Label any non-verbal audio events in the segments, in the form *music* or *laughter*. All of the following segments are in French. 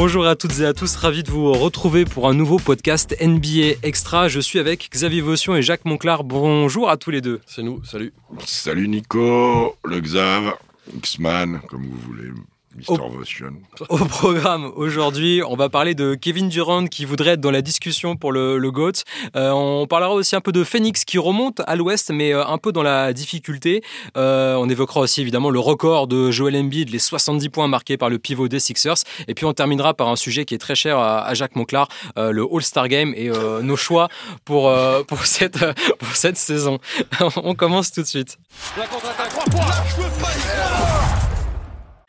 Bonjour à toutes et à tous, ravi de vous retrouver pour un nouveau podcast NBA Extra. Je suis avec Xavier Vaution et Jacques Monclar. Bonjour à tous les deux. C'est nous, salut. Salut Nico, le Xav, X-Man, comme vous voulez. Mister Votion. Au programme aujourd'hui, on va parler de Kevin Durant qui voudrait être dans la discussion pour le, le GOAT. Euh, on parlera aussi un peu de Phoenix qui remonte à l'ouest, mais euh, un peu dans la difficulté. Euh, on évoquera aussi évidemment le record de Joel Embiid, les 70 points marqués par le pivot des Sixers. Et puis on terminera par un sujet qui est très cher à, à Jacques Monclar, euh, le All-Star Game et euh, nos choix pour, euh, pour, cette, pour cette saison. *laughs* on commence tout de suite. La contre-attaque, 3 points,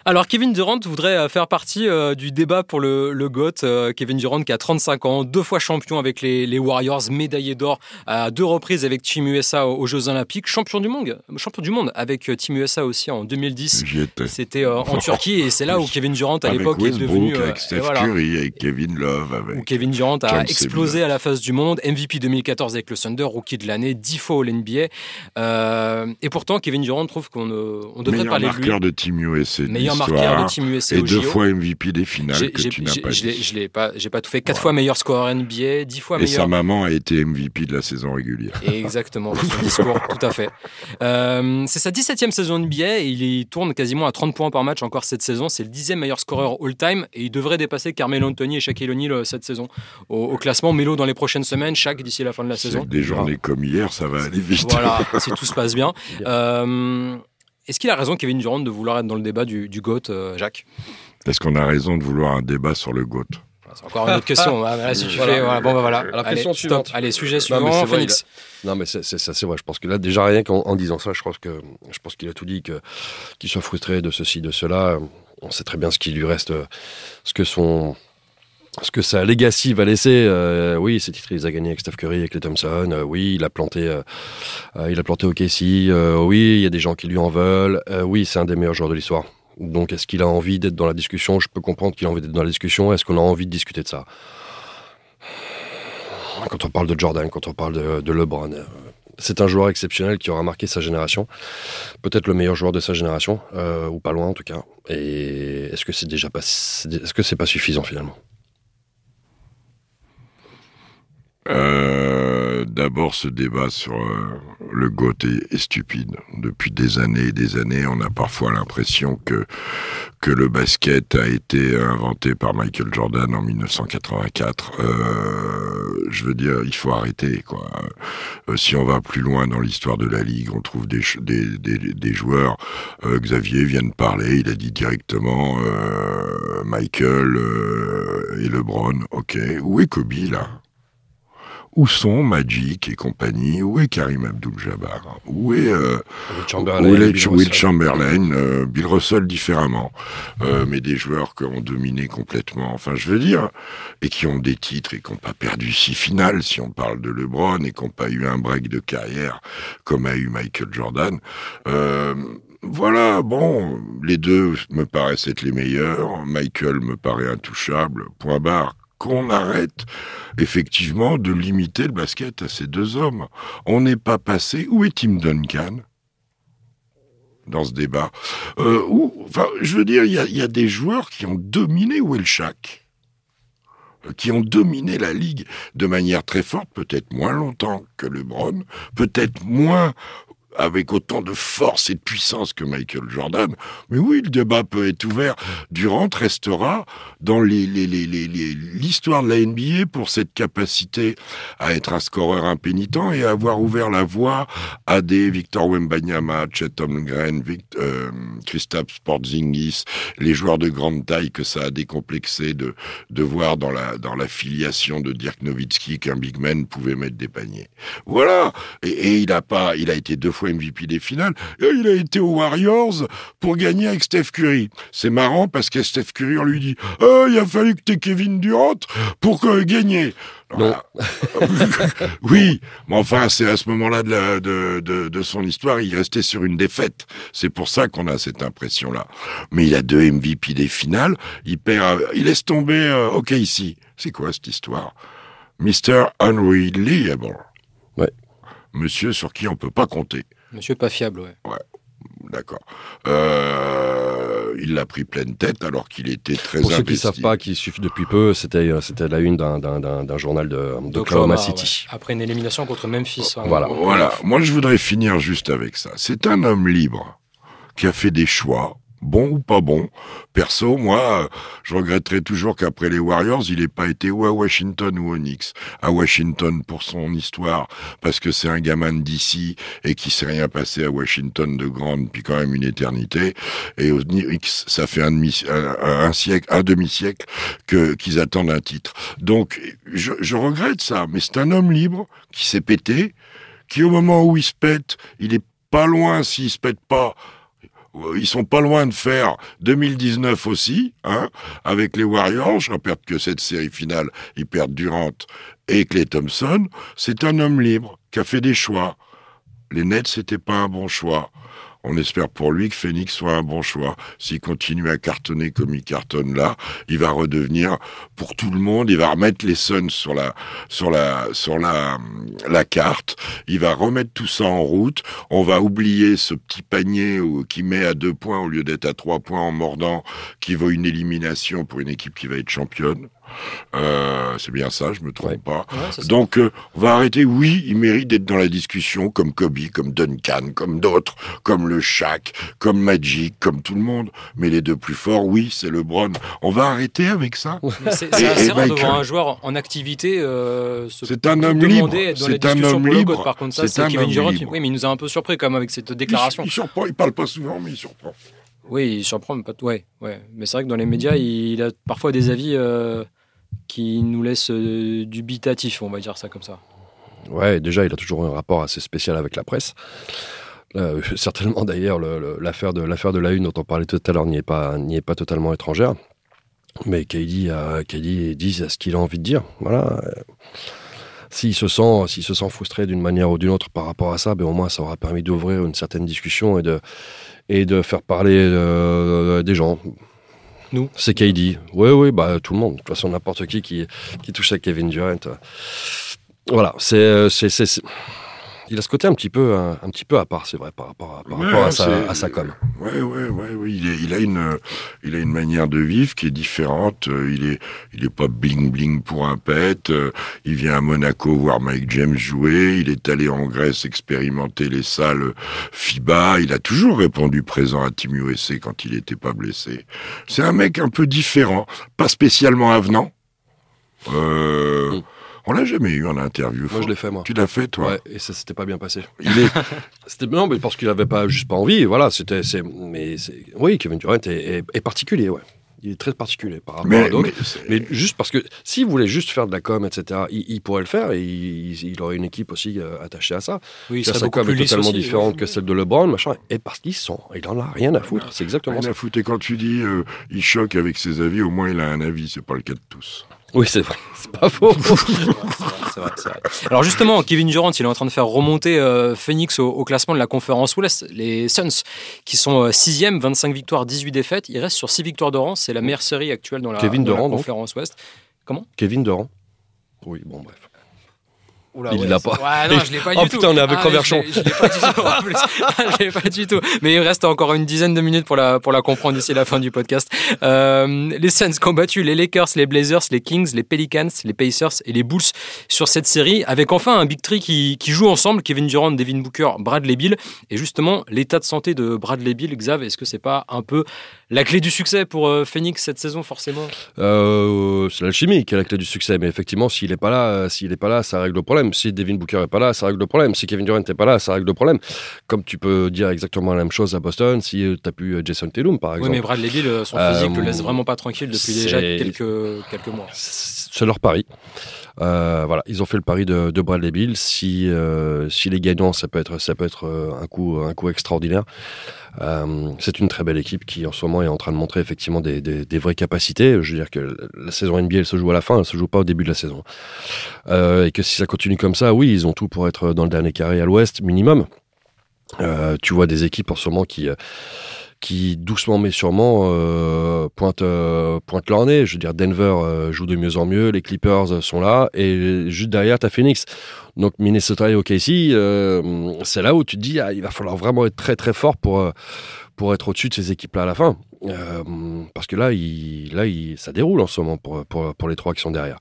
alors Kevin Durant voudrait euh, faire partie euh, du débat pour le, le GOAT. Euh, Kevin Durant qui a 35 ans, deux fois champion avec les, les Warriors, médaillé d'or à deux reprises avec Team USA aux, aux, Jeux Olympiques, champion du monde, champion du monde avec Team USA aussi en 2010. C'était euh, en *laughs* Turquie et c'est là où Kevin Durant à l'époque est devenu avec Steph voilà, Curry, avec Kevin Love, avec où Kevin Durant a James explosé à la face du monde, MVP 2014 avec le Thunder, rookie de l'année, dix fois au NBA. et pourtant Kevin Durant trouve qu'on on devrait Meilleur parler de lui. marqueur de Team USA. Meilleur USA et deux fois MVP des finales que tu n'as pas Je dit. l'ai pas, j'ai pas tout fait. Quatre fois meilleur scoreur NBA, dix fois et meilleur. sa maman a été MVP de la saison régulière. Exactement, son *laughs* discours, tout à fait. Euh, c'est sa 17e saison NBA et il y tourne quasiment à 30 points par match encore cette saison. C'est le dixième meilleur scoreur all-time et il devrait dépasser Carmelo Anthony et Shaquille O'Neal cette saison au, au, classement. Melo dans les prochaines semaines, Shaq d'ici la fin de la saison. Des journées comme hier, ça va aller vite. Voilà, *laughs* si tout se passe bien. Euh, est-ce qu'il a raison, Kevin Durant, de vouloir être dans le débat du, du GOAT, euh, Jacques? Est-ce qu'on a raison de vouloir un débat sur le GOAT? C'est encore une autre question. Là, si tu voilà. fais, voilà, bon, bah, voilà. La question Allez, suivante. Stop. Allez, sujet suivant. Non, mais Phoenix. A... Non, mais c'est ça, c'est vrai. Je pense que là, déjà rien qu'en en disant ça, je pense que je pense qu'il a tout dit, que qu'il soit frustré de ceci, de cela. On sait très bien ce qui lui reste, ce que son ce que sa legacy va laisser, euh, oui, ses titres, il les a gagnés avec Steph Curry, avec les Thompson. Euh, oui, il a planté, euh, il a planté oui, il y a des gens qui lui en veulent. oui, c'est un des meilleurs joueurs de l'histoire. Donc, est-ce qu'il a envie d'être dans la discussion? Je peux comprendre qu'il a envie d'être dans la discussion. Est-ce qu'on a envie de discuter de ça? Quand on parle de Jordan, quand on parle de, de LeBron, c'est un joueur exceptionnel qui aura marqué sa génération. Peut-être le meilleur joueur de sa génération, euh, ou pas loin en tout cas. Et est-ce que c'est déjà pas, est-ce que c'est pas suffisant finalement? Euh, D'abord, ce débat sur euh, le GOAT est, stupide. Depuis des années et des années, on a parfois l'impression que que le basket a été inventé par Michael Jordan en 1984. Euh, je veux dire, il faut arrêter. Quoi. Si on va plus loin dans l'histoire de la ligue, on trouve des des, des, des joueurs. Xavier vient de parler. Il a dit directement Michael et LeBron. Ok, où est Kobe là? Où sont Magic et compagnie? Où est Karim Abdul-Jabbar? Où est, euh, Chamberlain, Bill Will Chamberlain euh, Bill Russell différemment, euh, mais des joueurs qui ont dominé complètement. Enfin, je veux dire, et qui ont des titres et qui n'ont pas perdu six finales, si on parle de LeBron, et qui n'ont pas eu un break de carrière comme a eu Michael Jordan. Voilà, bon, les deux me paraissent être les meilleurs. Michael me paraît intouchable. Point barre qu'on arrête effectivement de limiter le basket à ces deux hommes. On n'est pas passé. Où est Tim Duncan dans ce débat? Euh, Je veux dire, il y, a des joueurs qui ont dominé le Shaq qui ont dominé la ligue de manière très forte, peut-être moins longtemps que LeBron, peut-être moins avec autant de force et de puissance que Michael Jordan. Mais oui, le débat peut être ouvert. Durant restera dans l'histoire de la NBA pour cette capacité à être un scoreur impénitent et à avoir ouvert la voie à des Victor Wembanyama, Chet Holmgren, euh, Kristaps Porzingis, les joueurs de grande taille que ça a décomplexé de, voir dans la, filiation de Dirk Nowitzki qu'un big man pouvait mettre des paniers. Voilà. Et, et il a pas, il a été deux fois MVP des finales. Et il a été aux Warriors pour gagner avec Steph Curry. C'est marrant parce que Steph Curry, on lui dit oh, il a fallu que tu Kevin Durant pour que, gagner. Voilà. *laughs* oui, mais enfin, c'est à ce moment-là de, de, de, de, son histoire, il restait sur une défaite. C'est pour ça qu'on a cette impression-là. Mais il a deux MVP des finales, il perd, il laisse tomber, euh, ok, ici. C'est quoi cette histoire? Mr. Unreliable. Monsieur sur qui on peut pas compter. Monsieur pas fiable, ouais. Ouais. d'accord. Euh, il l'a pris pleine tête alors qu'il était très Pour ceux qui ne savent pas, qui suivent depuis peu, c'était c'était la une d'un- d'un d'un- d'un journal de d'Oklahoma City. ouais. Après une élimination contre Memphis. hein. Voilà. Voilà, moi je voudrais finir juste avec ça. C'est un homme libre qui a fait des choix, bons ou pas bons. Perso, moi, je regretterais toujours qu'après les Warriors, il n'ait pas été ou à Washington ou au Knicks. À Washington pour son histoire, parce que c'est un gamin d'ici et qui s'est rien passé à Washington de grande depuis quand même une éternité. Et au Knicks, ça fait un, demi, siècle, un demi-siècle qu'ils attendent un titre. Donc, je, regrette ça, mais c'est un homme libre qui s'est pété, qui au moment où il se pète, il est pas loin, s'il se pète pas, ils sont pas loin de faire 2019 aussi, hein, avec les Warriors. Je rappelle que cette série finale, ils perdent Durant et Clay Thompson. C'est un homme libre qui a fait des choix. Les Nets, c'était pas un bon choix. On espère pour lui que Phoenix soit un bon choix. S'il continue à cartonner comme il cartonne là, il va redevenir pour tout le monde. Il va remettre les Suns sur la sur la sur la la carte. Il va remettre tout ça en route. On va oublier ce petit panier qui met à deux points au lieu d'être à trois points en mordant, qui vaut une élimination pour une équipe qui va être championne. Euh, c'est bien ça, je me trompe Ouais. pas. Ouais. Donc, euh, on va arrêter. Oui, il mérite d'être dans la discussion, comme Kobe, comme Duncan, comme d'autres, comme le Shaq, comme Magic, comme tout le monde. Mais les deux plus forts, oui, c'est LeBron. On va arrêter avec ça. C'est assez rare de voir un joueur en activité euh, se C'est un homme demander libre. C'est un homme libre. Par contre, ça, C'est Kevin homme Durant. libre. Oui, mais il nous a un peu surpris quand même avec cette déclaration. Il, il surprend. Il parle pas souvent, mais il surprend. Oui, il surprend, mais pas. Ouais, ouais. Mais c'est vrai que dans les médias, il a parfois des avis euh, qui nous laissent euh, dubitatifs, on va dire ça comme ça. Ouais, déjà, il a toujours un rapport assez spécial avec la presse. Euh, *laughs* certainement, d'ailleurs, le- le- l'affaire de, de la une dont on parlait tout à l'heure n'y est, pas- est pas totalement étrangère. Mais KD, a- KD dit ce qu'il a envie de dire. Voilà. Euh, S'il se, sent, s'il se sent frustré d'une manière ou d'une autre par rapport à ça, ben, au moins, ça aura permis d'ouvrir une certaine discussion et de, et de faire parler euh, des gens. Nous. C'est KD. Oui, oui, bah, tout le monde. De toute façon, n'importe qui, qui qui touche à Kevin Durant. euh, voilà, c'est, il a ce côté un petit peu, un, un petit peu à part, c'est vrai, par rapport à, par Ouais, rapport à, sa, à sa com. Ouais, ouais, ouais, ouais. Il, est- il a une, il a une manière de vivre qui est différente. Euh, Il est, il est pas bling bling pour un pet. Euh, Il vient à Monaco voir Mike James jouer. Il est allé en Grèce expérimenter les salles FIBA. Il a toujours répondu présent à Team USA quand il n'était pas blessé. C'est un mec un peu différent, pas spécialement avenant. Euh, Mm. On l'a jamais eu en interview. Moi, je l'ai fait, moi. Tu l'as fait, toi Ouais, et ça s'était pas bien passé. Il est, *laughs* C'était non, mais parce qu'il avait pas juste pas envie. Voilà, c'était, c'est, mais c'est, oui, Kevin Durant est, est- est particulier, ouais. Il est très particulier par rapport à d'autres. mais juste parce que s'il voulait juste faire de la com, etc., il, il pourrait le faire et il, il aurait une équipe aussi euh, attachée à ça. Oui, Ça, sa beaucoup com est totalement aussi. différente que celle de LeBron, machin. Et parce qu'ils sont, il en a rien à foutre. C'est exactement Rien ça. à foutre. Et quand tu dis euh, il choque avec ses avis, au moins il a un avis. C'est pas le cas de tous. Oui, c'est vrai. *laughs* C'est pas faux. C'est vrai, c'est vrai, vrai. Alors justement, Kevin Durant, il est en train de faire remonter euh, Phoenix au, au classement de la conférence Ouest. Les Suns, qui sont 6e, 25 victoires, 18 défaites, ils restent sur 6 victoires de rang. C'est la meilleure série actuelle dans la, Kevin dans la Durant, donc. conférence Ouest. Kevin Durant. Oui, bon, bref. Oula, Il ouais, l'a pas. Ouais, non, je l'ai pas Oh, tout. putain, on est avec Ah, Conversion. Je l'ai- je l'ai pas du tout. en plus. *laughs* je l'ai pas du tout. Mais il reste encore une dizaine de minutes pour la, pour la comprendre d'ici la fin du podcast. Euh, les Suns battu les Lakers, les Blazers, les Kings, les Pelicans, les Pacers et les Bulls sur cette série, avec enfin un Big Three qui, qui joue ensemble, Kevin Durant, Devin Booker, Bradley Bill. Et justement, l'état de santé de Bradley Bill, Xav, est-ce que c'est pas un peu la clé du succès pour euh, Phoenix cette saison, forcément? Euh, c'est l'alchimie qui est la clé du succès. Mais effectivement, s'il n'est pas là, euh, s'il est pas là, ça règle le problème. Si Devin Booker est pas là, ça règle le problème. Si Kevin Durant n'est pas là, ça règle le problème. Comme tu peux dire exactement la même chose à Boston si tu as pu euh, Jason Tatum, par Oui, exemple. mais Bradley Bill, euh, son Euh, physique le laisse vraiment pas tranquille depuis déjà quelques, quelques mois. c'est leur pari. Euh, voilà, ils ont fait le pari de, de Bradley Bill. Si, euh, si les gagnants, ça peut être, ça peut être euh, un coup, un coup extraordinaire. Euh, c'est une très belle équipe qui, en ce moment, est en train de montrer effectivement des, vraies capacités. Je veux dire que la saison NBA, elle se joue à la fin, elle se joue pas au début de la saison. Euh, et que si ça continue comme ça, oui, ils ont tout pour être dans le dernier carré à l'Ouest minimum. Euh, tu vois des équipes en ce moment qui qui doucement mais sûrement euh, pointe euh, pointe leur nez. Je veux dire, Denver euh, joue de mieux en mieux, les Clippers sont là et juste derrière t'as Phoenix. Donc Minnesota et OKC, c'est là où tu te dis ah, il va falloir vraiment être très très fort pour pour être au-dessus de ces équipes-là à la fin. Parce que là, là ça déroule en ce moment pour, pour, les trois qui sont derrière.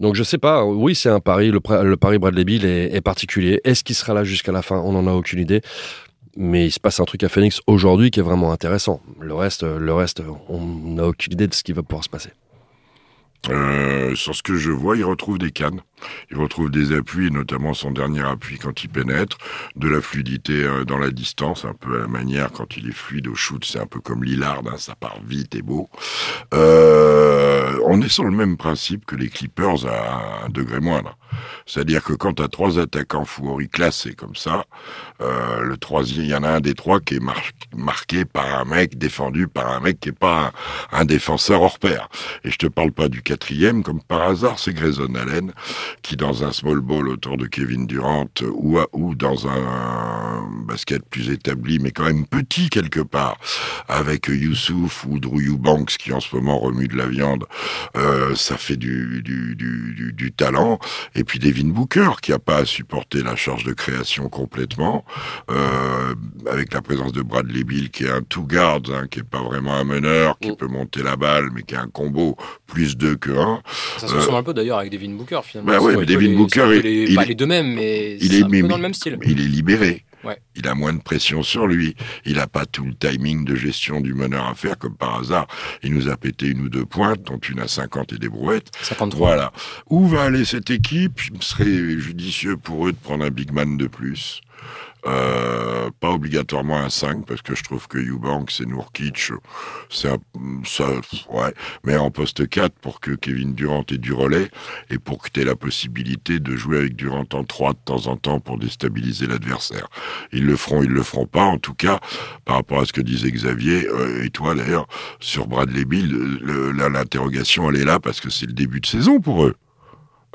Donc je sais pas, oui c'est un pari, le, le pari Bradley Bill est, est particulier. Est-ce qu'il sera là jusqu'à la fin? On n'en a aucune idée. Mais il se passe un truc à Phoenix aujourd'hui qui est vraiment intéressant. Le reste, le reste, on n'a aucune idée de ce qui va pouvoir se passer. Euh, sur ce que je vois, il retrouve des cannes. Il retrouve des appuis, notamment son dernier appui quand il pénètre, de la fluidité euh, dans la distance, un peu à la manière quand il est fluide au shoot, c'est un peu comme Lillard, hein, ça part vite et beau. Euh, on est sur le même principe que les Clippers à un degré moindre. C'est-à-dire que quand tu as trois attaquants fouris classés comme ça, euh, le troisième, il y en a un des trois qui est mar marqué par un mec, défendu par un mec qui est pas un, un, défenseur hors pair. Et je te parle pas du quatrième, comme par hasard, c'est Grayson Allen, qui dans un small ball autour de Kevin Durant ou, ou dans un basket plus établi, mais quand même petit quelque part, avec Youssouf ou Drew Eubanks qui en ce moment remue de la viande, euh, ça fait du, du, du, du, talent. Et puis Devin Booker qui a pas à supporter la charge de création complètement, euh, avec la présence de Bradley Bill qui est un two guard, hein, qui est pas vraiment un meneur, qui mm. peut monter la balle, mais qui est un combo plus deux un. Ça se ressemble euh, un peu d'ailleurs avec Devin Booker finalement. Bah ouais, mais Devin les, Booker, les, il, pas il, les deux mêmes, mais il est, un peu dans le même style. Il est libéré. Ouais. Il a moins de pression sur lui. Il n'a pas tout le timing de gestion du meneur à faire, comme par hasard. Il nous a pété une ou deux pointes, dont une à 50 et des brouettes. 53. Voilà. Où va aller cette équipe? Il serait judicieux pour eux de prendre un big man de plus. Euh, pas obligatoirement un 5 parce que je trouve que Eubanks et Nourkic c'est ça ouais mais en poste 4 pour que Kevin Durant ait du relais et pour que tu aies la possibilité de jouer avec Durant en 3 de temps en temps pour déstabiliser l'adversaire. Ils le feront, ils le feront pas en tout cas par rapport à ce que disait Xavier euh, et toi d'ailleurs sur Bradley Bill l'interrogation elle est là parce que c'est le début de saison pour eux.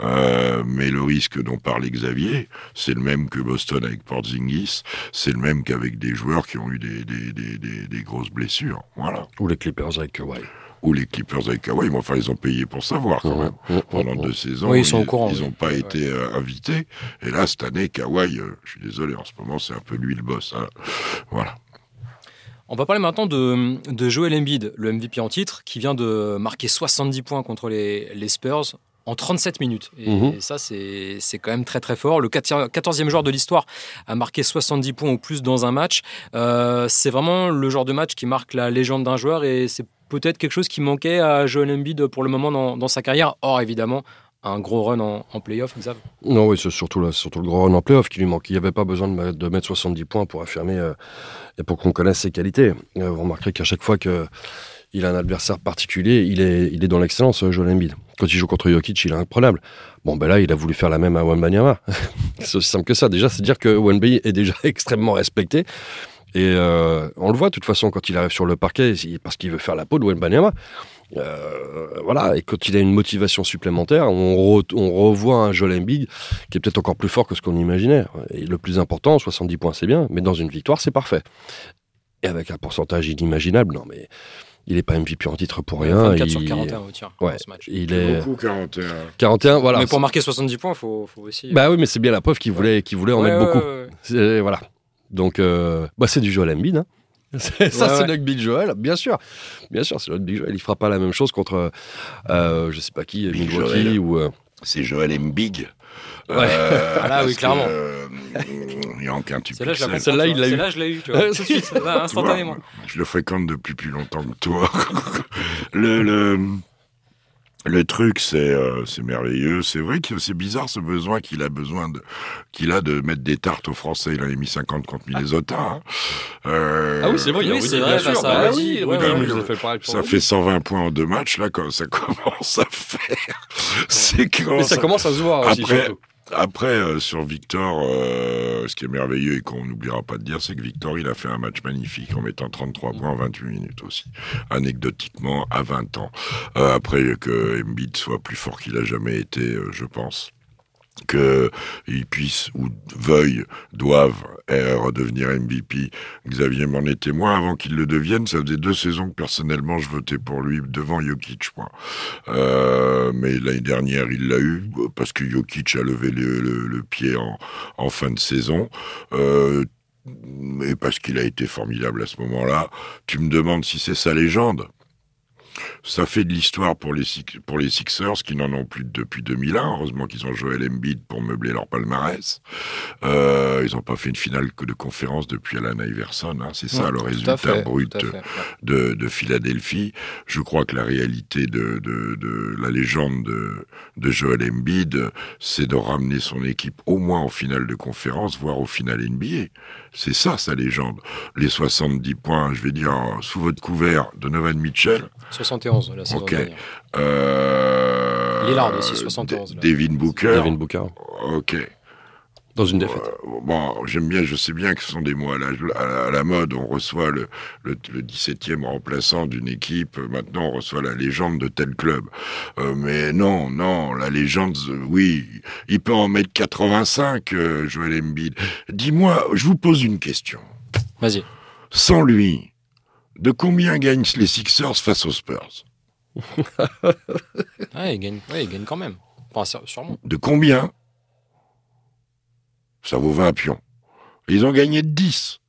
Euh, mais le risque dont parlait Xavier, c'est le même que Boston avec Porzingis, c'est le même qu'avec des joueurs qui ont eu des, des, des, des, des grosses blessures. Voilà. Ou les Clippers avec Kawhi. Ou les Clippers avec Kawhi, mais enfin ils ont payé pour savoir quand même. Mmh, mmh, Pendant mmh. deux saisons, Oui, ils sont ils, au courant, ils oui. ont pas Ouais. été euh, invités. Et là cette année, Kawhi, euh, je suis désolé, en ce moment c'est un peu lui le boss. hein. Voilà. On va parler maintenant de, de Joel Embiid, le MVP en titre, qui vient de marquer 70 points contre les, les Spurs en 37 minutes. Et Mhm. ça, c'est quand même très très fort. Le 14e joueur de l'histoire a marqué 70 points ou plus dans un match. Euh, c'est vraiment le genre de match qui marque la légende d'un joueur et c'est peut-être quelque chose qui manquait à Joel Embiid pour le moment dans, dans sa carrière. Or, évidemment, un gros run en, en playoff, Xav. Non, oui, c'est surtout, là, surtout le grand run en playoff qui lui manque. Il n'y avait pas besoin de, mettre- de mettre 70 points pour affirmer euh, et pour qu'on connaisse ses qualités. Euh, vous remarquerez qu'à chaque fois que il a un adversaire particulier, il est, il est dans l'excellence, euh, Joel Embiid. Quand il joue contre Jokic, il est imprenable. Bon, ben là, il a voulu faire la même à Wembanyama. *laughs* c'est aussi simple que ça. Déjà, c'est dire que Wemby est déjà *laughs* extrêmement respecté. Et euh, on le voit, de toute façon, quand il arrive sur le parquet, parce qu'il veut faire la peau de Wembanyama. Euh, voilà, et quand il a une motivation supplémentaire, on, on revoit un Joel Embiid qui est peut-être encore plus fort que ce qu'on imaginait. Et le plus important, 70 points, c'est bien, mais dans une victoire, c'est parfait. Et avec un pourcentage inimaginable, non, mais il n'est pas MVP en titre pour rien. 24 il, sur 41 au tir Ouais, dans ce match. il est Beaucoup 41. 41, voilà. Mais pour marquer 70 points, il faut, faut aussi. Bah oui, mais c'est bien la preuve qu'il voulait, qu'il voulait en Ouais, mettre ouais, beaucoup. ouais, ouais. C'est- Voilà. Donc, euh, bah, c'est du Joel Embiid. Hein. *laughs* C'est- ça, Ouais, c'est ouais. notre Big Joel, bien sûr. Bien sûr, c'est notre Big Joel. Il fera pas la même chose contre, euh, je sais pas qui, Big Milwaukee Joel. ou. euh, C'est Joel Embiid. Ouais. *laughs* Ah là, oui, que, clairement. euh, a aucun tu Celle-là, je la comprends, Celle-là, il l'a eu. Celle-là, je l'ai eu, tu vois. *laughs* Tout de suite, là, Tu vois, instantanément. je le fréquente depuis plus longtemps que toi. *laughs* le, le, le truc, c'est euh, c'est merveilleux. C'est vrai que c'est bizarre ce besoin qu'il a besoin de qu'il a de mettre des tartes aux Français. Il en a mis 50 contre Minnesota. hein. Euh, Ah oui, c'est vrai, Oui, c'est bien vrai, sûr. ça Bah a oui, dit, oui, bah oui, pour Ça fait 120 points en deux matchs, là, quand ça commence à faire. *laughs* C'est quand Mais ça commence à se voir aussi, Après, surtout. Après, euh, sur Victor, euh, ce qui est merveilleux et qu'on n'oubliera pas de dire, c'est que Victor, il a fait un match magnifique en mettant 33 points en 28 minutes aussi. Anecdotiquement, à 20 ans. Euh, après que Embiid soit plus fort qu'il a jamais été, euh, je pense. Qu'ils puissent ou veuillent, doivent redevenir MVP. Xavier m'en est témoin. Avant qu'il le devienne, ça faisait deux saisons que personnellement je votais pour lui devant Jokic. Euh, mais l'année dernière, il l'a eu parce que Jokic a levé le, pied en, fin de saison. Euh, mais parce qu'il a été formidable à ce moment-là. Tu me demandes si c'est sa légende. Ça fait de l'histoire pour les, pour les Sixers qui n'en ont plus depuis 2001. Heureusement qu'ils ont Joel Embiid pour meubler leur palmarès. Euh, ils n'ont pas fait une finale que de conférence depuis Alan Iverson. Hein. C'est ça le résultat brut de, de, Philadelphie. Je crois que la réalité de, de, de la légende de, de Joel Embiid, c'est de ramener son équipe au moins en finale de conférence, voire au final NBA. C'est ça sa légende. Les 70 points, je vais dire, sous votre couvert de Novan Mitchell. 71 la saison dernière. Euh... Lillard aussi, 71. Devin Booker. Devin Booker. Ok. Dans une défaite. Euh, bon, j'aime bien, je sais bien que ce sont des mots à la, à la mode. On reçoit le, le, 17e remplaçant d'une équipe. Maintenant, on reçoit la légende de tel club. Euh, mais non, non, la légende, oui, il peut en mettre 85, euh, Joel Embiid. Dis-moi, je vous pose une question. Vas-y. Sans lui, de combien gagnent les Sixers face aux Spurs *laughs* ouais, ils gagnent, ouais, ils gagnent quand même. Enfin, sûrement. De combien? Ça vaut 20 pions. Ils ont gagné 10.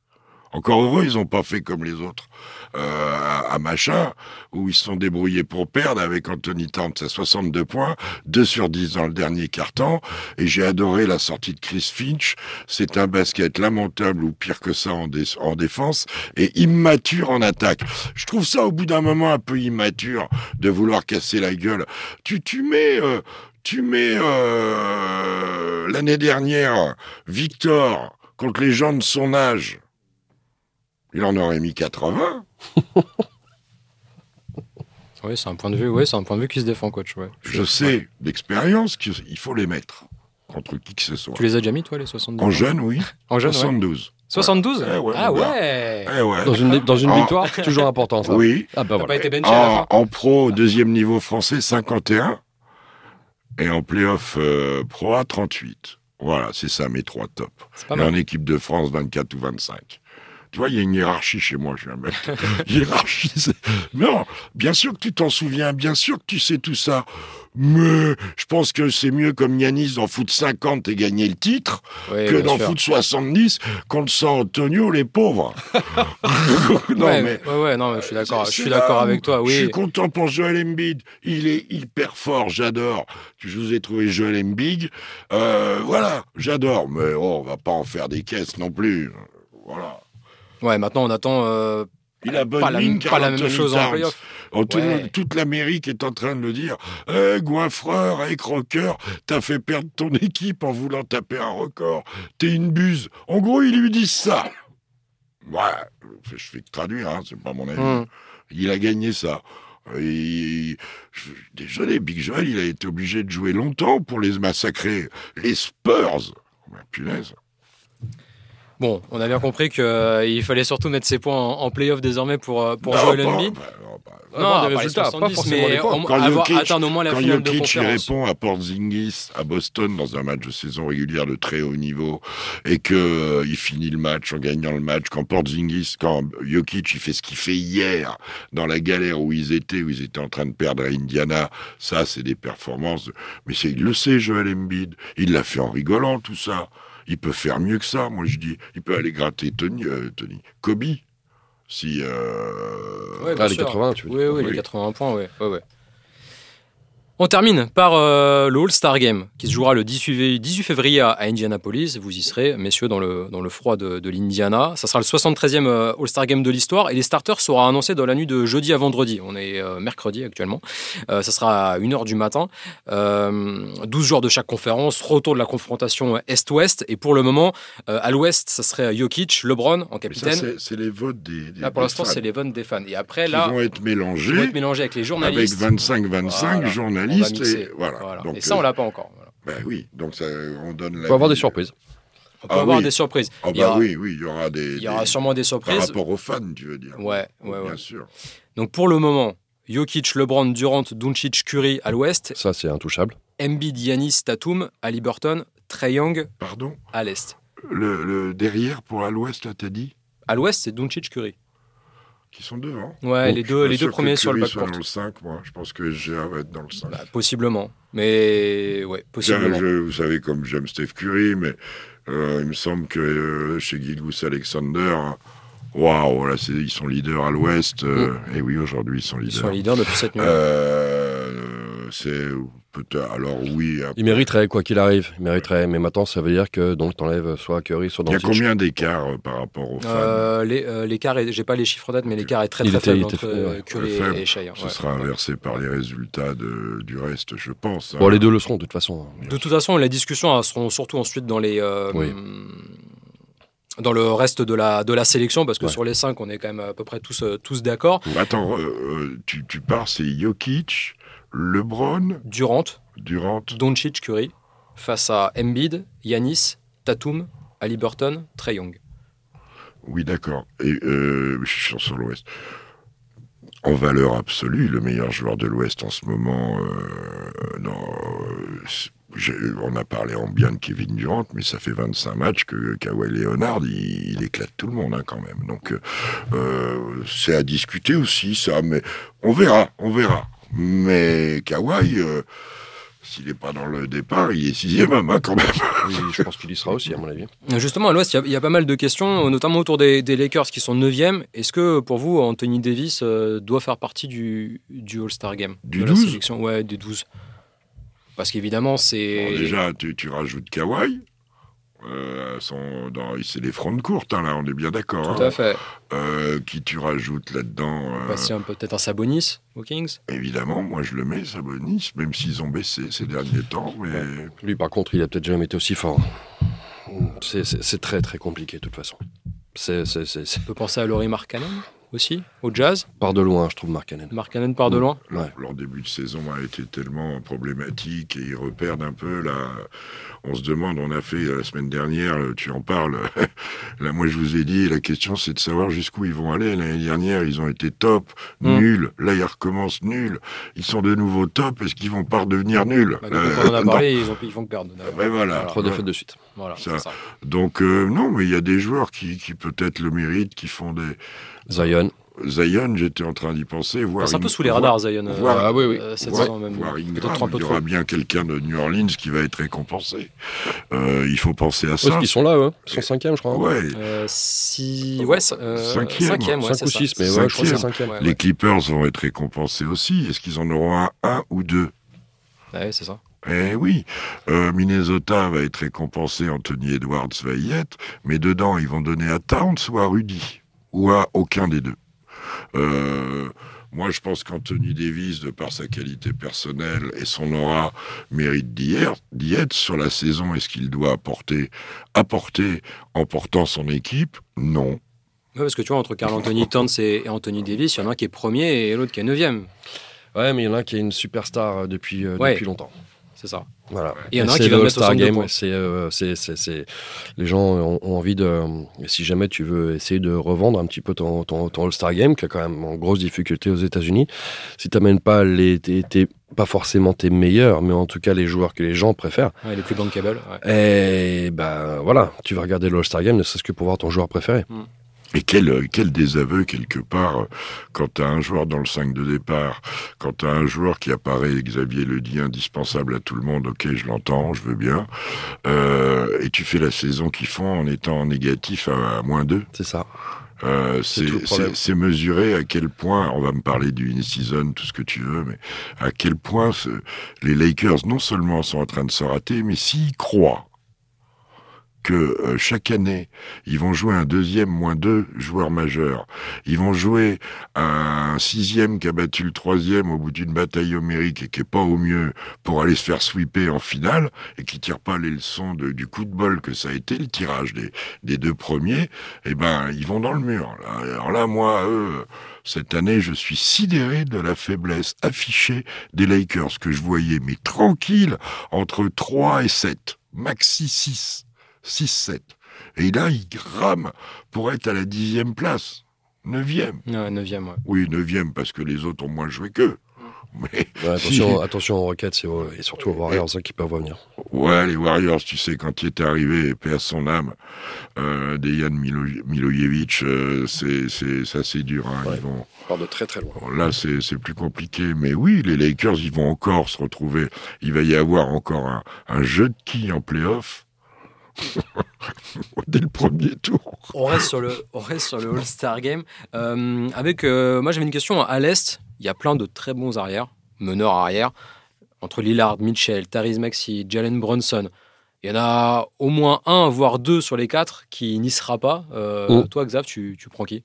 Encore heureux, ils n'ont pas fait comme les autres euh, à, machin, où ils se sont débrouillés pour perdre avec Anthony Towns à 62 points, 2 sur 10 dans le dernier carton. Et j'ai adoré la sortie de Chris Finch. C'est un basket lamentable ou pire que ça en, en défense et immature en attaque. Je trouve ça au bout d'un moment un peu immature de vouloir casser la gueule. Tu, tu mets... Euh, tu mets euh, l'année dernière Victor contre les gens de son âge il en aurait mis 80. *laughs* oui, c'est un point de vue, oui, c'est un point de vue qui se défend, coach. Ouais. Je, sais d'expérience qu'il faut les mettre contre qui que ce soit. Tu les as déjà mis, toi, les 72 En jeune, oui. *laughs* En jeune, 72. 72 Ah ouais, eh ouais. Dans une, dans une victoire, toujours important ça. Oui. Ah bah voilà. pas été en, à la fin. en pro, deuxième niveau français, 51. Et en playoff euh, pro A, 38. Voilà, c'est ça mes trois tops. Et en équipe de France, 24 ou 25. Tu vois, il y a une hiérarchie chez moi, je vais mettre. *laughs* hiérarchie. Non, bien sûr que tu t'en souviens, bien sûr que tu sais tout ça. Mais je pense que c'est mieux comme Yanis d'en foot 50 et gagner le titre que d'en foot 70 contre San Antonio, les pauvres. *laughs* non, ouais, mais, ouais, non, je suis d'accord, je suis d'accord avec toi. Oui. Je suis content pour Joel Embiid. Il est hyper fort, j'adore. Je vous ai trouvé Joel Embiid. Euh, voilà, j'adore. Mais oh, on va pas en faire des caisses non plus. Voilà. Ouais, maintenant on attend. Euh, il a bonne pas, la, pas la même chose en playoff. Oh, toute l'Amérique est en train de le dire. Eh, goinfreur, hey, croqueur, t'as fait perdre ton équipe en voulant taper un record. T'es une buse. En gros, ils lui disent ça. Ouais, je fais que traduire, hein, c'est pas mon avis. Hmm. Il a gagné ça. Et, désolé, Big Joel, il a été obligé de jouer longtemps pour les massacrer. Les Spurs. punaise. Bon, on a bien compris qu'il euh, fallait surtout mettre ses points en, playoff désormais pour, euh, pour Joel Embiid. Non, des résultats, pas forcément mais quand avoir, atteindre au moins la quand finale Jokic de conférence. répond à Porzingis à Boston dans un match de saison régulière de très haut niveau et que euh, il finit le match en gagnant le match quand Porzingis, quand Jokic il fait ce qu'il fait hier dans la galère où ils étaient, où ils étaient en train de perdre à Indiana, ça c'est des performances. Mais il le sait Joel Embiid, il l'a fait en rigolant tout ça. Il peut faire mieux que ça, moi je dis. Il peut aller gratter Tony, euh, Tony. Kobe, si. Euh... ah, les 80, tu veux dire. Oui, oui, les 80 points, oui. Ouais, ouais. On termine par euh, le All-Star Game qui se jouera le 18, février à Indianapolis. Vous y serez, messieurs, dans le, dans le froid de, de l'Indiana. Ça sera le 73e euh, All-Star Game de l'histoire et les starters seront annoncés dans la nuit de jeudi à vendredi. On est euh, mercredi actuellement. ça sera à 1h du matin. 12 jours de chaque conférence, retour de la confrontation Est-Ouest. Et pour le moment, à l'Ouest, ça serait Jokic, LeBron en capitaine. C'est les votes des, des Là, pour l'instant, c'est les votes des fans. Et après, là. Ils vont être mélangés. Ils vont être mélangés avec les journalistes. Avec 25-25 journalistes et voilà. Donc, et ça, on l'a pas encore. Ben oui, donc ça, on donne. On peut avoir des surprises. On peut ah avoir des surprises. Ah bah oui, oui, il y aura des. Il y aura sûrement des surprises. Par rapport aux fans, tu veux dire. Ouais, ouais, Bien sûr. Donc pour le moment, Jokic, LeBron, Durant, Doncic, Curry à l'ouest. Ça, c'est intouchable. Embiid, Yanis, Tatum, Halliburton, Trey Young Pardon? à l'Est. le, le derrière pour à l'ouest, là, t'as dit? À l'Ouest, c'est Doncic, Curry. Qui sont devant Ouais, Bon, les deux, les deux premiers sur le dans le 5, moi. Je pense que GA va être dans le 5. Bah, possiblement. Mais ouais, possiblement. je- vous savez, comme j'aime Steph Curry, mais euh, il me semble que euh, chez Gilgus Alexander, waouh, là, c'est- ils sont leaders à l'ouest. euh, Et oui, aujourd'hui, ils sont Mm. Ils leaders. sont leaders depuis cette nuit. C'est. Alors, oui. après- Il mériterait, quoi qu'il arrive. Il mériterait. Mais maintenant, ça veut dire que donc t'enlèves soit Curry, soit Il y a Doncic. combien d'écart euh, par rapport aux fans Euh, les- euh, L'écart, est- j'ai pas les chiffres en date, mais l'écart est très très était- faible entre euh. Curry faible. et, Shai, hein, Ce ouais. sera inversé par les résultats de- du reste, je pense. hein. Bon, les deux le seront, de toute façon. De toute façon, les discussions seront surtout ensuite dans les. euh, Oui. Dans le reste de la, de la sélection, parce que Ouais. sur les cinq, on est quand même à peu près tous, euh, tous d'accord. Attends, euh, euh, tu, tu pars, c'est Jokic, LeBron, Durant, Durant. Doncic, Curry, face à Embiid, Yanis, Tatum, Halliburton, Trey Young. Oui, d'accord. Et euh, je suis sur l'Ouest. En valeur absolue, le meilleur joueur de l'Ouest en ce moment, euh, non, euh, on a parlé en bien de Kevin Durant, mais ça fait 25 matchs que Kawhi Leonard, il, il éclate tout le monde hein, quand même. Donc euh, c'est à discuter aussi, ça, mais on verra, on verra. Mais Kawhi, euh, s'il n'est pas dans le départ, il est sixième homme hein, quand même. Oui, je pense qu'il y sera aussi, à mon avis. Justement, à l'Ouest, il y a- il y, a pas mal de questions, notamment autour des, des Lakers qui sont 9e. Est-ce que pour vous, Anthony Davis euh, doit faire partie du, du All-Star Game Du de la 12? sélection? Ouais, du 12. Parce qu'évidemment, c'est. Bon, déjà, tu, tu rajoutes Kawhi. Euh, son- dans- c'est les fronts courtes, hein, là, on est bien d'accord. Tout hein. à fait. Euh, qui tu rajoutes là-dedans euh, peut-être un Sabonis aux Kings? Évidemment, moi je le mets, Sabonis, même s'ils ont baissé ces derniers temps. Mais Lui, par contre, il a peut-être jamais été aussi fort. C'est- C'est c'est très, très compliqué, de toute façon. C'est c'est- c'est- c'est- On peut penser à Laurie Markkanen? Aussi, au Jazz. part de loin, je trouve, Mark Cannon. Markkanen part de loin. leur, Ouais. leur début de saison a été tellement problématique et ils reperdent un peu. Là, on se demande, on a fait euh, la semaine dernière, euh, tu en parles. *laughs* là, moi je vous ai dit, la question c'est de savoir jusqu'où ils vont aller. L'année dernière, ils ont été top, Mm. nuls. Là, ils recommencent nuls. Ils sont de nouveau top. Est-ce qu'ils vont pas redevenir nuls? Bah, Euh, qu'on en a non. parlé, ils, ont, ils vont perdre. voilà. Trois Ouais. défaites de suite. Voilà, Ça- c'est ça. Donc euh, non, mais il y a des joueurs qui, qui peut-être le méritent, qui font des Zion. Zion. J'étais en train d'y penser. Voir C'est un peu sous les voir- radars, Zion. euh, voir- Ah oui, oui. cette voir- saison même. voir Peut-être un Ingram, peu il y aura bien quelqu'un de New Orleans qui va être récompensé. Euh, il faut penser à ça. qu'ils sont là, eux? Ils sont cinquième, je crois. hein Ouais, Euh, si... Ouais, euh, Cinquième. cinquième, ouais, Cinq c'est ou ça. six, mais ouais, je crois que c'est Cinquième. Ouais, les ouais. Clippers vont être récompensés aussi. Est-ce qu'ils en auront un, un ou deux? Ouais, c'est ça. Eh oui, Euh, Minnesota va être récompensé, Anthony Edwards va y être, mais dedans, ils vont donner à Towns ou à Rudy, ou à aucun des deux. Euh, moi, je pense qu'Anthony Davis, de par sa qualité personnelle et son aura, mérite d'y être, d'y être sur la saison. Est-ce qu'il doit apporter, apporter en portant son équipe? Non. Ouais, parce que tu vois, entre Carl Anthony Towns et Anthony Davis, il y en a un qui est premier et l'autre qui est neuvième. Ouais, mais il y en a un qui est une superstar euh, depuis, euh, Ouais. depuis longtemps. C'est ça. Voilà. Et il y en a un qui va le mettre All-Star 62 Game. points. C'est, euh, c'est, c'est, c'est- Les gens ont, ont envie de. Si jamais tu veux essayer de revendre un petit peu ton, ton, ton All-Star Game, qui est quand même en grosse difficulté aux États-Unis, si tu n'amènes pas les, tes- tes- pas forcément tes meilleurs, mais en tout cas les joueurs que les gens préfèrent, Ouais, les plus bankable. ouais. et ben voilà, tu vas regarder le All-Star Game, ne serait-ce que pour voir ton joueur préféré. Et quel, euh, quel désaveu, quelque part, euh, quand tu as un joueur dans le 5 de départ, quand tu as un joueur qui apparaît, Xavier le dit, indispensable à tout le monde, ok, je l'entends, je veux bien, euh, et tu fais la saison qu'ils font en étant négatif à, à moins 2. C'est ça. Euh, C'est mesurer à quel point, on va me parler du in-season, tout ce que tu veux, mais à quel point ce- les Lakers, non seulement sont en train de se rater, mais s'ils croient que euh, chaque année, ils vont jouer un deuxième moins deux joueurs majeurs, ils vont jouer un sixième qui a battu le troisième au bout d'une bataille homérique et qui est pas au mieux pour aller se faire sweeper en finale et qui tire pas les leçons du coup de bol que ça a été le tirage des, des deux premiers, eh ben ils vont dans le mur. là. Alors là, moi, eux, cette année, je suis sidéré de la faiblesse affichée des Lakers que je voyais, mais tranquille, entre 3 et 7, maxi 6. 6-7. Et là, il rame pour être à la dixième place. Neuvième. Ouais, neuvième, ouais. Oui, neuvième, parce que les autres ont moins joué qu'eux. Mais *laughs* attention, attention aux Rockets et, surtout aux Warriors hein, qui peuvent revenir. Ouais, les Warriors, tu sais, quand il est arrivé, paix à son âme, euh, Dejan Milojevic, euh, c'est assez dur. Hein, ils vont... de très très loin. Là, c'est plus compliqué. Mais oui, les Lakers, ils vont encore se retrouver. Il va y avoir encore un, un jeu de qui en playoff *laughs* dès le premier tour. On reste sur le, on reste sur le All-Star Game. Euh, avec, euh, moi, j'avais une question. À l'Est, il y a plein de très bons arrières, meneurs arrière, entre Lillard, Mitchell, Tariz Maxi, Jalen Brunson. Il y en a au moins un, voire deux sur les quatre qui n'y sera pas. Euh, oh. Toi, Xav, tu, tu prends qui?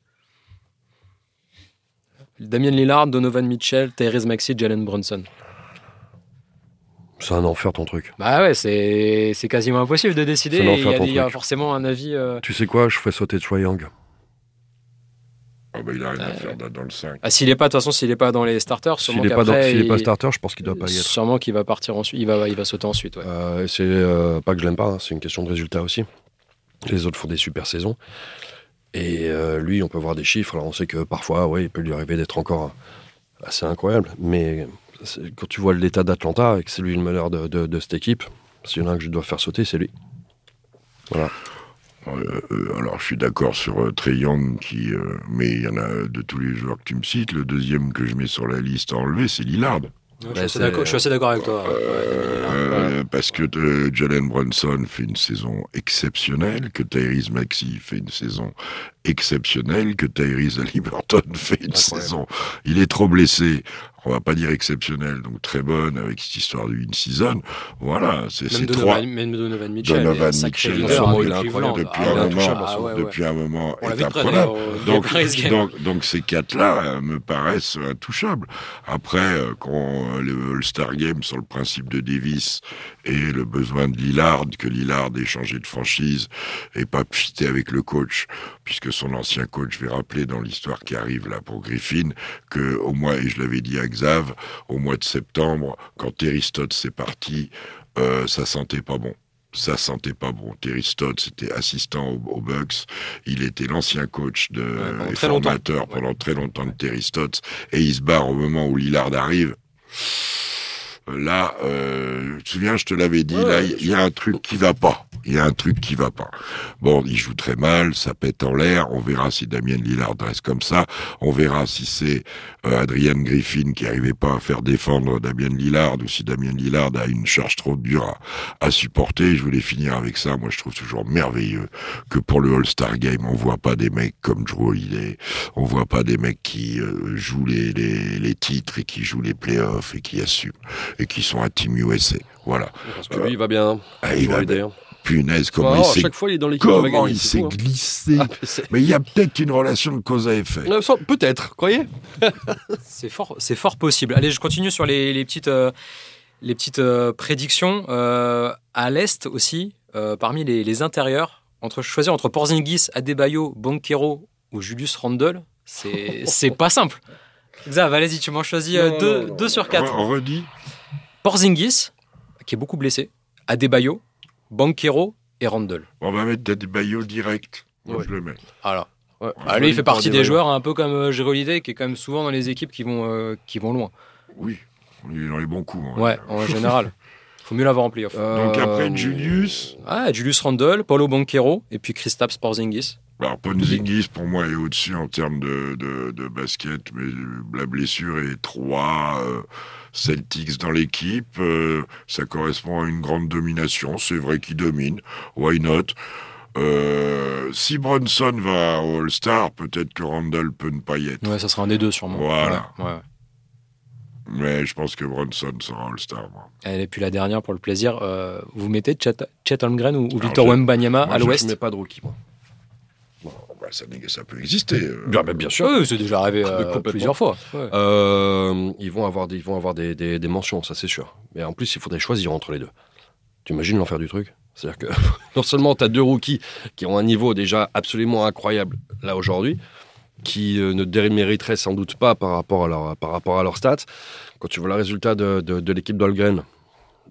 Damien Lillard, Donovan Mitchell, Tyrese Maxi, Jalen Brunson. C'est un enfer ton truc. Bah ouais, c'est, quasiment impossible de décider. Il y, a forcément un avis. Euh, tu sais quoi, je ferais sauter Troy Young. Ah bah il a rien à faire dans le 5. Ah, s'il n'est pas, de toute façon, s'il n'est pas dans les starters, sûrement s'il n'est pas, dans, pas starter, je pense qu'il doit pas y être. Sûrement qu'il va partir ensuite, il va, il va sauter ensuite. Ouais. Euh, c'est euh, pas que je l'aime pas, hein, c'est une question de résultat aussi. Les autres font des super saisons. Et lui, on peut voir des chiffres. Alors on sait que parfois, ouais, il peut lui arriver d'être encore assez incroyable. Mais quand tu vois l'état d'Atlanta et que c'est lui le meneur de, cette équipe, s'il y en a un que je dois faire sauter, c'est lui. Voilà. Euh, euh, alors je suis d'accord sur euh, Trey Young, qui, mais il y en a de tous les joueurs que tu me cites. Le deuxième que je mets sur la liste à enlever, c'est Lillard. je, suis assez d'accord avec toi. Parce que Jalen Brunson fait une saison exceptionnelle, que Tyrese Maxey fait une saison exceptionnelle, que Tyrese Halliburton *laughs* fait une saison. Il est trop blessé on va pas dire exceptionnelle, donc très bonne avec cette histoire du in-season. Voilà, c'est trois. Même Donovan Mitchell, Donovan Mitchell, il est incroyable depuis, un, moment, ah, depuis un moment, est imprenable. Donc, donc, donc, ces quatre-là euh, me paraissent intouchables. Après, euh, quand euh, le All-Star Game sur le principe de Davis et le besoin de Lillard, que Lillard ait changé de franchise et pas fité avec le coach, puisque son ancien coach, je vais rappeler dans l'histoire qui arrive là pour Griffin, que au moins, et je l'avais dit à Xav, au mois de septembre, quand Terry s'est parti, euh, ça sentait pas bon ça sentait pas bon. Terry c'était assistant aux, Bucks. Il était l'ancien coach de ouais, formateur pendant très longtemps de Terry Et il se barre au moment où Lillard arrive. Là, euh, tu te souviens, je te l'avais dit, là, il y a un truc qui va pas. Il y a un truc qui va pas. Bon, il joue très mal, ça pète en l'air. On verra si Damien Lillard reste comme ça. On verra si c'est euh, Adrian Griffin qui arrivait pas à faire défendre Damien Lillard ou si Damien Lillard a une charge trop dure à, supporter. Je voulais finir avec ça. Moi, je trouve toujours merveilleux que pour le All-Star Game, on voit pas des mecs comme Drew Holiday. On voit pas des mecs qui euh, jouent les, les, les titres et qui jouent les playoffs et qui assument et qui sont à Team USA. Voilà. Parce que lui, il va bien. Ah, il va bien. Punaise, comment il s'est, fois, il est dans comment il s'est hein. glissé. Ah, mais il y a peut-être une relation de cause à effet. Peut-être, croyez *laughs* C'est fort, c'est fort possible. Allez, je continue sur les, les petites, euh, les petites euh, prédictions. Euh, à l'Est aussi, parmi les, les, intérieurs, entre, choisir entre Porzingis, Adebayo, Banquero ou Julius Randle, c'est, c'est pas simple. *laughs* Xav, allez-y, tu m'en choisis deux, deux, sur quatre. On redit. Porzingis, qui est beaucoup blessé. Adebayo, Banquero et Randall. On va mettre Adebayo direct. Moi, je le mets. Alors. Ah, lui, il fait partie des joueurs un peu comme euh, qui est quand même souvent dans les équipes qui vont, euh, qui vont loin. Oui, il est dans les bons coups. ouais, en *laughs* général. faut mieux l'avoir en playoff. Donc après Julius. Ah, Julius Randle, Paulo Banquero et puis Kristaps Porzingis. Alors Porzingis pour moi est au-dessus en termes de, de, basket, mais la blessure est 3. Celtics dans l'équipe. Euh, ça correspond à une grande domination. C'est vrai qu'il domine. Why not? Euh, si Bronson va au All-Star, peut-être que Randall peut ne pas y être. Ouais, ça sera un des deux sûrement. Voilà. Mais je pense que Bronson sera All-Star. Et puis la dernière pour le plaisir, euh, vous mettez Chet, Holmgren ou, Victor Wembanyama à l'Ouest Je ne mets pas de rookie, moi ça, peut exister. Euh. Bien, bien sûr. c'est déjà arrivé euh, plusieurs fois. Euh, ils vont avoir, des, ils vont avoir des, des, mentions, ça c'est sûr. Mais en plus, il faudrait choisir entre les deux. Tu imagines l'enfer du truc? C'est-à-dire que *laughs* non seulement tu as deux rookies qui ont un niveau déjà absolument incroyable là aujourd'hui, qui ne démériteraient sans doute pas par rapport à leur, par rapport à leur stats. Quand tu vois le résultat de, de, l'équipe d'Olgren,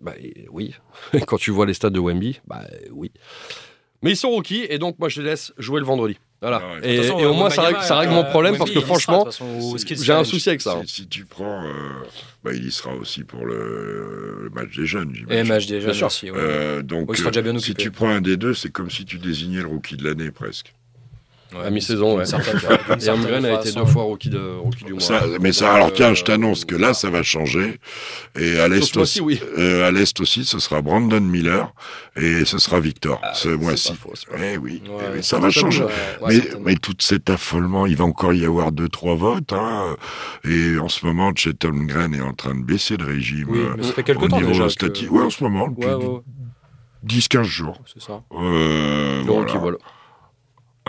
bah oui. *laughs* Quand tu vois les stats de Wemby, bah oui. Mais ils sont rookies et donc moi je les laisse jouer le vendredi. Voilà. Et, façon, au moins ça règle, ça règle euh, mon problème parce que franchement, j'ai un souci avec ça. hein. Si, si tu prends, euh, bah, il y sera aussi pour le, le match des jeunes, Et match Bien sûr. aussi. ouais. Euh, donc, Oui, il sera déjà bien euh, si tu prends un des deux, c'est comme si tu désignais le rookie de l'année presque. Ouais, à mi-saison, ouais. *laughs* Et Holmgren a été deux fois rookie, de, rookie du mois. Ça, mais ça, alors tiens, euh, je t'annonce que là, ça va changer. Et à l'est ce mois-ci, aussi, oui. euh, à l'est aussi, ce sera Brandon Miller et ce sera Victor Ah, ce c'est mois-ci. Eh oui, Ouais, eh oui, ça va changer. Mais, mais tout cet affolement, il va encore y avoir deux, trois votes. Hein, et en ce moment, Chet Holmgren est en train de baisser de régime. Oui, euh, mais ça fait quelque au temps déjà. que-. Ouais, en ce moment, depuis Ouais, ouais, ouais, 10-15 jours. c'est ça. Euh, Le voilà.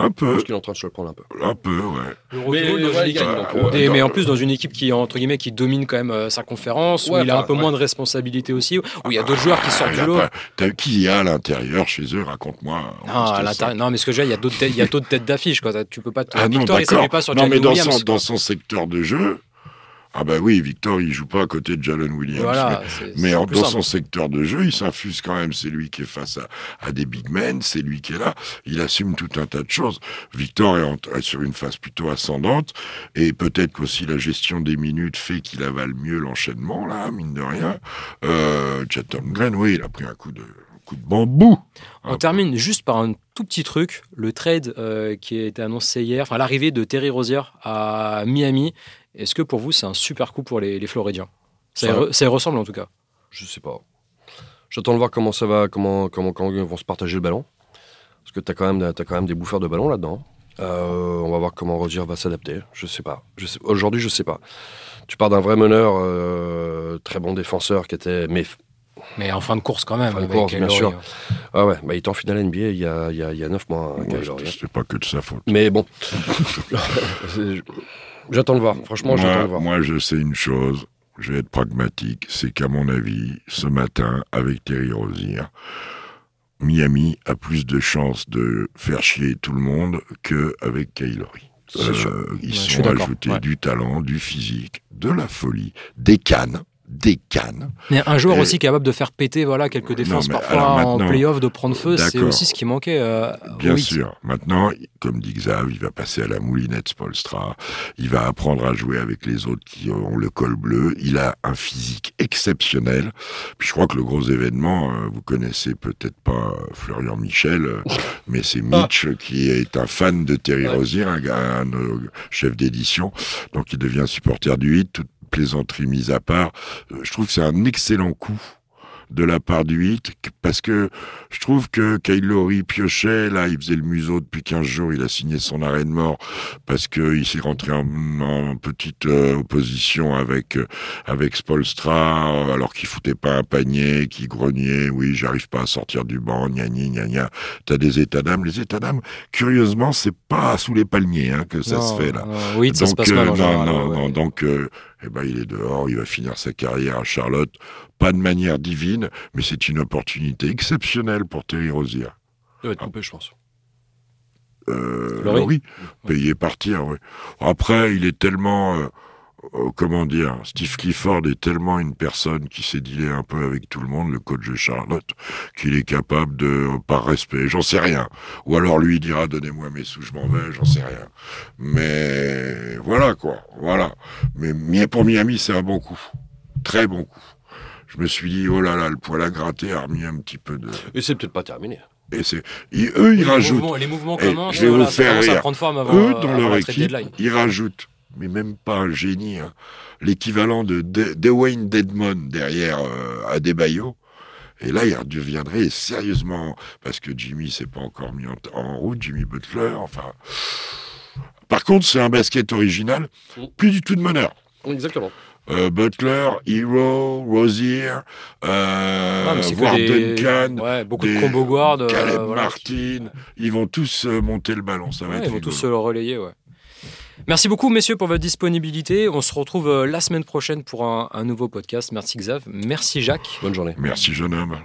Un peu, pense qu'il est en train de se le prendre un peu. un peu, ouais. Le Mais, ouais, Et- dans- mais en plus dans une équipe qui entre guillemets qui domine quand même euh, sa conférence où il a un peu ouais. moins de responsabilités aussi où il y a d'autres joueurs qui sortent Ah, du lot. pas- T'as qui y a à l'intérieur chez eux Raconte-moi. L'intérieur- non, mais ce que je veux dire, il y a d'autres têtes, il y a d'autres têtes d'affiche quoi. Tu peux pas. te- Ah non, Victor pas sur Non, mais dans son, dans son secteur de jeu, ah bah oui, Victor, il joue pas à côté de Jalen Williams. Voilà. Mais, mais en- dans simple. son secteur de jeu, il s'infuse quand même. C'est lui qui est face à, à des big men, c'est lui qui est là. Il assume tout un tas de choses. Victor est, en- est sur une phase plutôt ascendante. Et peut-être qu'aussi la gestion des minutes fait qu'il avale mieux l'enchaînement, là, mine de rien. Euh, Chatham Green, oui, il a pris un coup de, un coup de bambou. On termine juste par un tout petit truc, le trade euh, qui a été annoncé hier, enfin l'arrivée de Terry Rozier à Miami. Est-ce que pour vous c'est un super coup pour les, les Floridiens? Ça, y Ça- re- ça y ressemble en tout cas. Je sais pas. J'attends de voir comment ça va, comment, comment, comment ils vont se partager le ballon. Parce que tu as, quand même- t'as quand même des bouffeurs de ballon là-dedans. Euh, on va voir comment Rozier va s'adapter. Je sais pas. Aujourd'hui, je sais pas. Tu pars d'un vrai meneur, euh, très bon défenseur qui était. Mais Mais en fin de course quand même. Fin de course, bien sûr. ah ouais, bah, il était en finale NBA il y a, il y a, il y a 9 mois. hein, Ouais, pas que de sa faute. Mais bon. *laughs* *laughs* J'attends de voir. Franchement, j'attends de voir. moi, je sais une chose, je vais être pragmatique, c'est qu'à mon avis, ce matin, avec Terry Rozier, Miami a plus de chances de faire chier tout le monde qu'avec Kaylori. Sûr. Ils Ouais, sont d'accord, ajoutés ouais. du talent, du physique, de la folie, des cannes, des cannes. Mais un joueur Et- aussi capable de faire péter voilà, quelques défenses parfois en playoff, de prendre feu, c'est aussi ce qui manquait. euh, Bien sûr. Maintenant, comme dit Xav, il va passer à la moulinette Spolstra. Il va apprendre à jouer avec les autres qui ont le col bleu. Il a un physique exceptionnel. Puis je crois que le gros événement, euh, vous connaissez peut-être pas euh, Florian Michel, *laughs* mais c'est Mitch qui est un fan de Terry Ouais. Rozier, un, un, chef d'édition. Donc il devient supporter du 8, toute plaisanterie mise à part. Euh, je trouve que c'est un excellent coup de la part du 8 parce que je trouve que Kyle Lowry piochait là il faisait le museau depuis 15 jours il a signé son arrêt de mort parce que il s'est rentré en, en petite euh, opposition avec euh, avec Spolstra alors qu'il foutait pas un panier qui grognait oui j'arrive pas à sortir du banc gna gna gna gna. T'as des états d'âme. Les états d'âme curieusement c'est pas sous les palmiers hein, que ça Non, se fait là. non, oui, ça se passe euh, mal non, non, ouais. non, donc, euh, eh ben, il est dehors, il va finir sa carrière à Charlotte, pas de manière divine, mais c'est une opportunité exceptionnelle pour Terry Rozier. Il va être coupé, je pense. Euh, Laurie oui, payer partir, oui. Après, il est tellement, euh, comment dire, Steve Clifford est tellement une personne qui s'est dealé un peu avec tout le monde, le coach de Charlotte, qu'il est capable de, par respect, j'en sais rien. Ou alors lui il dira, donnez-moi mes sous, je m'en vais, j'en sais rien. Mais voilà quoi, voilà. Mais pour Miami, c'est un bon coup, très bon coup. Je me suis dit, oh là là, le poil à gratter a remis un petit peu de. Et c'est peut-être pas terminé. Et c'est, eux, ils les rajoutent. mouvements, les mouvements commencent, je vais vous voilà, faire commence à rire. prendre forme avant, Eux, euh, dans avant leur équipe, ils rajoutent, mais même pas un génie, hein, l'équivalent de De- Dwayne derrière euh, Adebayo. Et là, il redeviendrait sérieusement, parce que Jimmy s'est pas encore mis en, en route, Jimmy Butler, enfin. Par contre, c'est un basket original, plus du tout de meneur. Exactement. Euh, Butler, Hero, Rozier, euh, Ah, voire des- Duncan, Ouais, beaucoup des- de combo guard. euh, Caleb voilà, Martin, ils vont tous euh, monter le ballon, ça va Ouais, être ils vont rigolo. tous se le relayer, ouais. Merci beaucoup, messieurs, pour votre disponibilité. On se retrouve euh, la semaine prochaine pour un, nouveau podcast. Merci Xav, merci Jacques. Bonne journée. Merci jeune homme.